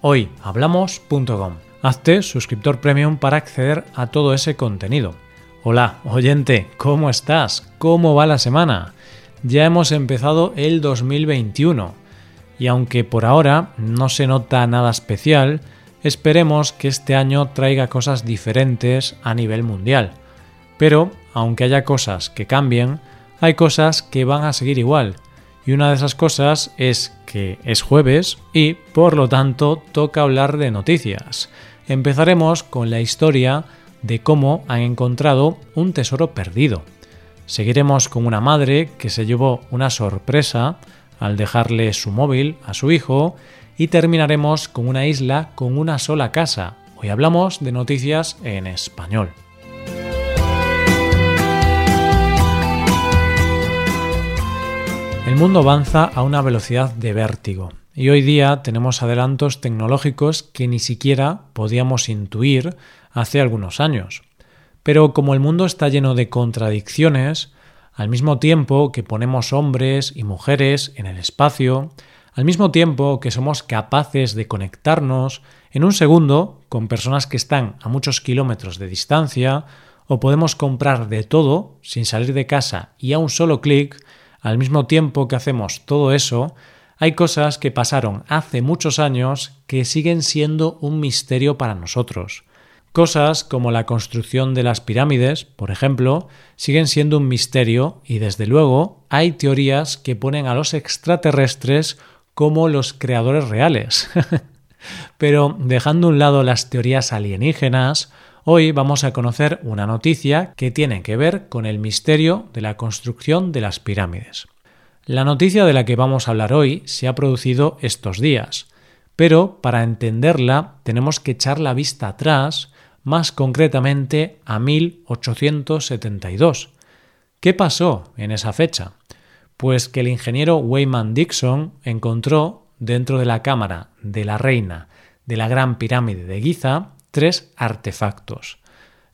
hoyhablamos.com. Hazte suscriptor premium para acceder a todo ese contenido. Hola, oyente, ¿cómo estás? ¿Cómo va la semana? Ya hemos empezado el 2021 y aunque por ahora no se nota nada especial, esperemos que este año traiga cosas diferentes a nivel mundial. Pero, aunque haya cosas que cambien, hay cosas que van a seguir igual y una de esas cosas es que es jueves y, por lo tanto, toca hablar de noticias. Empezaremos con la historia de cómo han encontrado un tesoro perdido. Seguiremos con una madre que se llevó una sorpresa al dejarle su móvil a su hijo y terminaremos con una isla con una sola casa. Hoy hablamos de noticias en español. El mundo avanza a una velocidad de vértigo y hoy día tenemos adelantos tecnológicos que ni siquiera podíamos intuir hace algunos años. Pero como el mundo está lleno de contradicciones, al mismo tiempo que ponemos hombres y mujeres en el espacio, al mismo tiempo que somos capaces de conectarnos en un segundo con personas que están a muchos kilómetros de distancia, o podemos comprar de todo sin salir de casa y a un solo clic, al mismo tiempo que hacemos todo eso, hay cosas que pasaron hace muchos años que siguen siendo un misterio para nosotros. Cosas como la construcción de las pirámides, por ejemplo, siguen siendo un misterio y desde luego hay teorías que ponen a los extraterrestres como los creadores reales. Pero dejando a un lado las teorías alienígenas, Hoy vamos a conocer una noticia que tiene que ver con el misterio de la construcción de las pirámides. La noticia de la que vamos a hablar hoy se ha producido estos días, pero para entenderla tenemos que echar la vista atrás, más concretamente a 1872. ¿Qué pasó en esa fecha? Pues que el ingeniero Wayman Dixon encontró dentro de la cámara de la reina de la Gran Pirámide de Giza tres artefactos.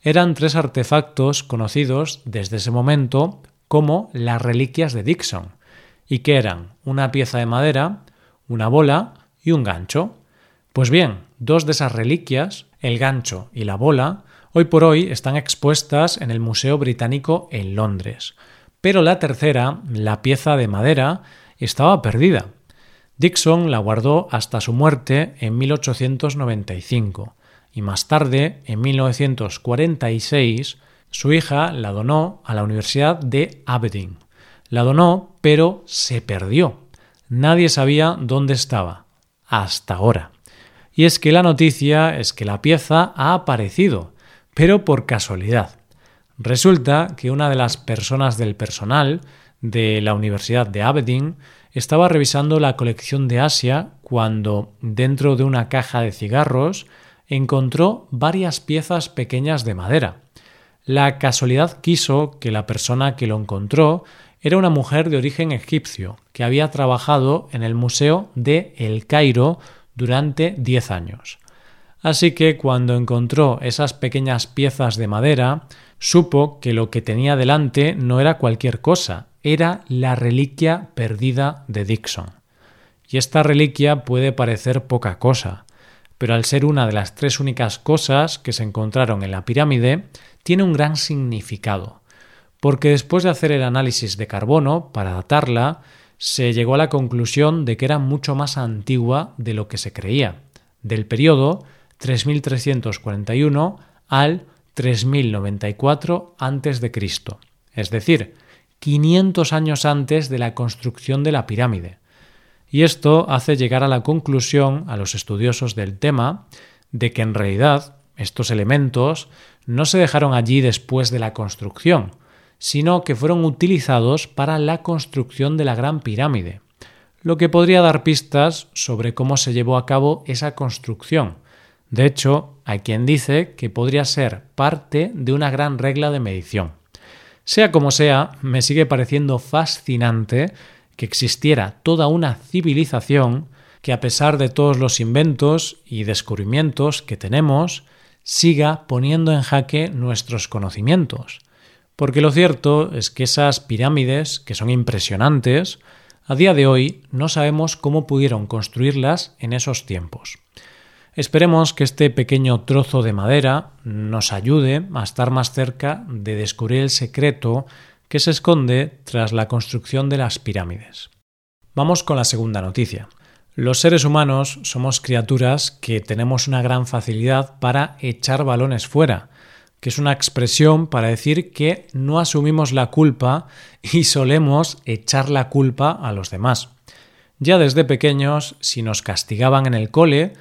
Eran tres artefactos conocidos desde ese momento como las reliquias de Dixon, y que eran una pieza de madera, una bola y un gancho. Pues bien, dos de esas reliquias, el gancho y la bola, hoy por hoy están expuestas en el Museo Británico en Londres. Pero la tercera, la pieza de madera, estaba perdida. Dixon la guardó hasta su muerte en 1895 y más tarde, en 1946, su hija la donó a la Universidad de Aberdeen. La donó, pero se perdió. Nadie sabía dónde estaba. Hasta ahora. Y es que la noticia es que la pieza ha aparecido, pero por casualidad. Resulta que una de las personas del personal de la Universidad de Aberdeen estaba revisando la colección de Asia cuando, dentro de una caja de cigarros, encontró varias piezas pequeñas de madera. La casualidad quiso que la persona que lo encontró era una mujer de origen egipcio que había trabajado en el Museo de El Cairo durante diez años. Así que cuando encontró esas pequeñas piezas de madera, supo que lo que tenía delante no era cualquier cosa, era la reliquia perdida de Dixon. Y esta reliquia puede parecer poca cosa, pero al ser una de las tres únicas cosas que se encontraron en la pirámide, tiene un gran significado, porque después de hacer el análisis de carbono para datarla, se llegó a la conclusión de que era mucho más antigua de lo que se creía, del periodo 3341 al 3094 a.C., es decir, 500 años antes de la construcción de la pirámide. Y esto hace llegar a la conclusión a los estudiosos del tema de que en realidad estos elementos no se dejaron allí después de la construcción, sino que fueron utilizados para la construcción de la Gran Pirámide, lo que podría dar pistas sobre cómo se llevó a cabo esa construcción, De hecho, hay quien dice que podría ser parte de una gran regla de medición. Sea como sea, me sigue pareciendo fascinante que existiera toda una civilización que a pesar de todos los inventos y descubrimientos que tenemos, siga poniendo en jaque nuestros conocimientos. Porque lo cierto es que esas pirámides, que son impresionantes, a día de hoy no sabemos cómo pudieron construirlas en esos tiempos. Esperemos que este pequeño trozo de madera nos ayude a estar más cerca de descubrir el secreto que se esconde tras la construcción de las pirámides. Vamos con la segunda noticia. Los seres humanos somos criaturas que tenemos una gran facilidad para echar balones fuera, que es una expresión para decir que no asumimos la culpa y solemos echar la culpa a los demás. Ya desde pequeños, si nos castigaban en el cole,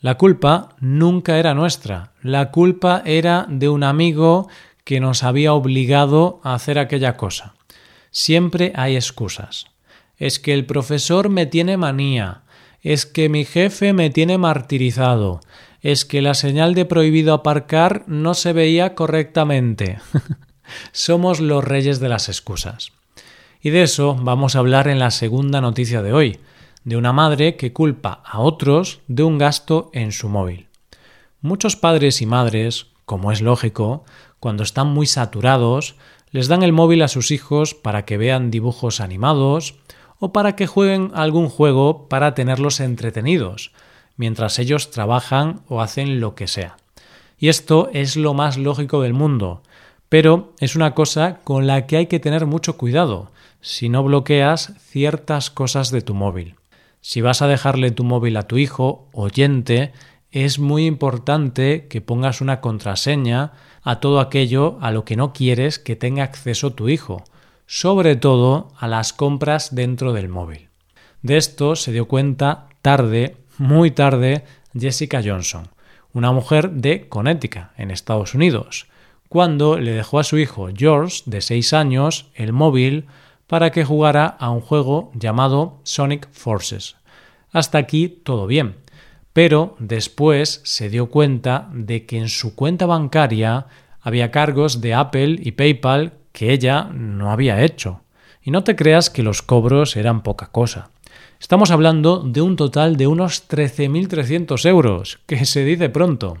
la culpa nunca era nuestra, la culpa era de un amigo que nos había obligado a hacer aquella cosa. Siempre hay excusas. Es que el profesor me tiene manía, es que mi jefe me tiene martirizado, es que la señal de prohibido aparcar no se veía correctamente. Somos los reyes de las excusas. Y de eso vamos a hablar en la segunda noticia de hoy, de una madre que culpa a otros de un gasto en su móvil. Muchos padres y madres, como es lógico, cuando están muy saturados, les dan el móvil a sus hijos para que vean dibujos animados, o para que jueguen algún juego para tenerlos entretenidos, mientras ellos trabajan o hacen lo que sea. Y esto es lo más lógico del mundo, pero es una cosa con la que hay que tener mucho cuidado si no bloqueas ciertas cosas de tu móvil. Si vas a dejarle tu móvil a tu hijo, oyente, es muy importante que pongas una contraseña a todo aquello a lo que no quieres que tenga acceso tu hijo, sobre todo a las compras dentro del móvil. De esto se dio cuenta tarde, muy tarde, Jessica Johnson, una mujer de Connecticut, en Estados Unidos, cuando le dejó a su hijo George, de 6 años, el móvil para que jugara a un juego llamado Sonic Forces. Hasta aquí todo bien, pero después se dio cuenta de que en su cuenta bancaria había cargos de Apple y PayPal que ella no había hecho. Y no te creas que los cobros eran poca cosa. Estamos hablando de un total de unos 13.300 euros, que se dice pronto.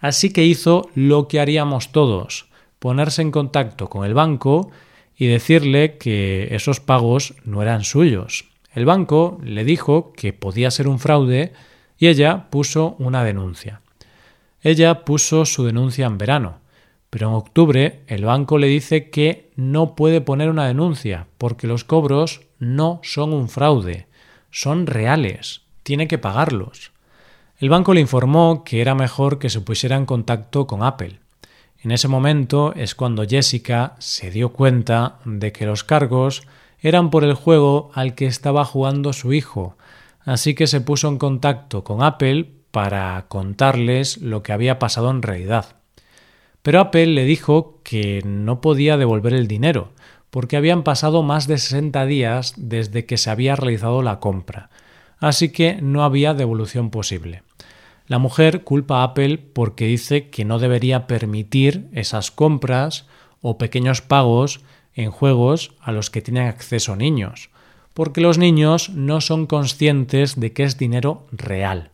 Así que hizo lo que haríamos todos, ponerse en contacto con el banco y decirle que esos pagos no eran suyos. El banco le dijo que podía ser un fraude y ella puso una denuncia. Ella puso su denuncia en verano pero en octubre el banco le dice que no puede poner una denuncia porque los cobros no son un fraude, son reales, tiene que pagarlos. El banco le informó que era mejor que se pusiera en contacto con Apple. En ese momento es cuando Jessica se dio cuenta de que los cargos eran por el juego al que estaba jugando su hijo, así que se puso en contacto con Apple para contarles lo que había pasado en realidad. Pero Apple le dijo que no podía devolver el dinero, porque habían pasado más de 60 días desde que se había realizado la compra, así que no había devolución posible. La mujer culpa a Apple porque dice que no debería permitir esas compras o pequeños pagos en juegos a los que tienen acceso niños, porque los niños no son conscientes de que es dinero real.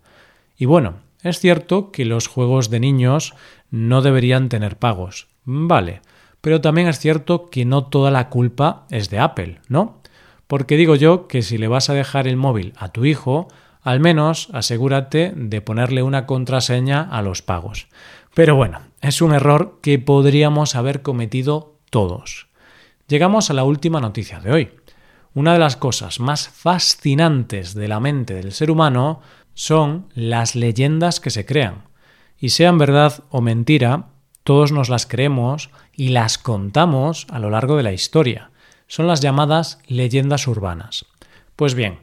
Y bueno, es cierto que los juegos de niños no deberían tener pagos. Vale, pero también es cierto que no toda la culpa es de Apple, ¿no? Porque digo yo que si le vas a dejar el móvil a tu hijo, al menos asegúrate de ponerle una contraseña a los pagos. Pero bueno, es un error que podríamos haber cometido todos. Llegamos a la última noticia de hoy. Una de las cosas más fascinantes de la mente del ser humano son las leyendas que se crean. Y sean verdad o mentira, todos nos las creemos y las contamos a lo largo de la historia. Son las llamadas leyendas urbanas. Pues bien,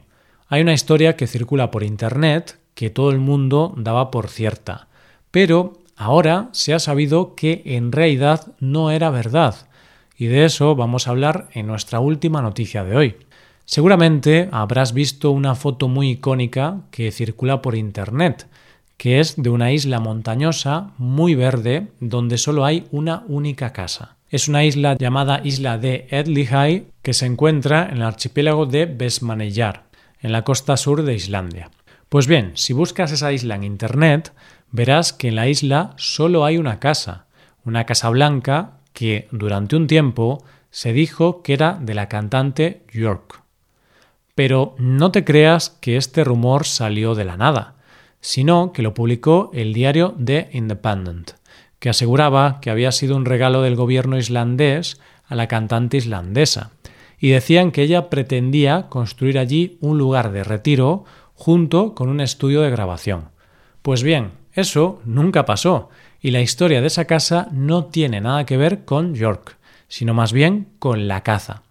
hay una historia que circula por Internet que todo el mundo daba por cierta, pero ahora se ha sabido que en realidad no era verdad, y de eso vamos a hablar en nuestra última noticia de hoy. Seguramente habrás visto una foto muy icónica que circula por Internet, que es de una isla montañosa muy verde donde solo hay una única casa. Es una isla llamada isla de Edlihai que se encuentra en el archipiélago de Besmaneyjar, en la costa sur de Islandia. Pues bien, si buscas esa isla en Internet, verás que en la isla solo hay una casa, una casa blanca que durante un tiempo se dijo que era de la cantante York. Pero no te creas que este rumor salió de la nada, sino que lo publicó el diario The Independent, que aseguraba que había sido un regalo del gobierno islandés a la cantante islandesa, y decían que ella pretendía construir allí un lugar de retiro junto con un estudio de grabación. Pues bien, eso nunca pasó, y la historia de esa casa no tiene nada que ver con York, sino más bien con la caza.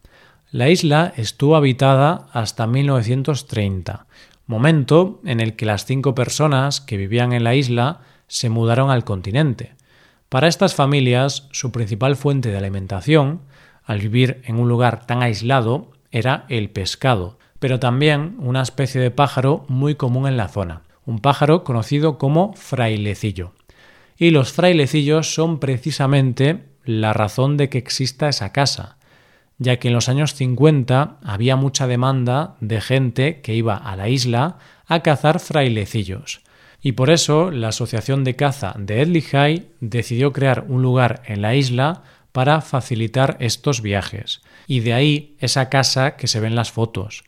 La isla estuvo habitada hasta 1930, momento en el que las cinco personas que vivían en la isla se mudaron al continente. Para estas familias, su principal fuente de alimentación, al vivir en un lugar tan aislado, era el pescado, pero también una especie de pájaro muy común en la zona, un pájaro conocido como frailecillo. Y los frailecillos son precisamente la razón de que exista esa casa, ya que en los años 50 había mucha demanda de gente que iba a la isla a cazar frailecillos. Y por eso la Asociación de Caza de Edlihai decidió crear un lugar en la isla para facilitar estos viajes. Y de ahí esa casa que se ve en las fotos.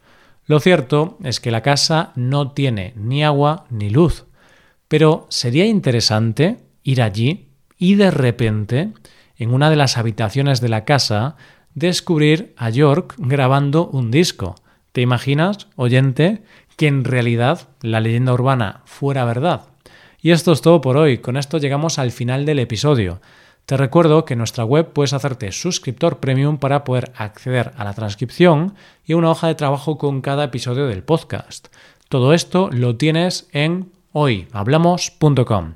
Lo cierto es que la casa no tiene ni agua ni luz. Pero sería interesante ir allí y de repente, en una de las habitaciones de la casa, descubrir a York grabando un disco. ¿Te imaginas, oyente, que en realidad la leyenda urbana fuera verdad? Y esto es todo por hoy. Con esto llegamos al final del episodio. Te recuerdo que en nuestra web puedes hacerte suscriptor premium para poder acceder a la transcripción y una hoja de trabajo con cada episodio del podcast. Todo esto lo tienes en hoyhablamos.com.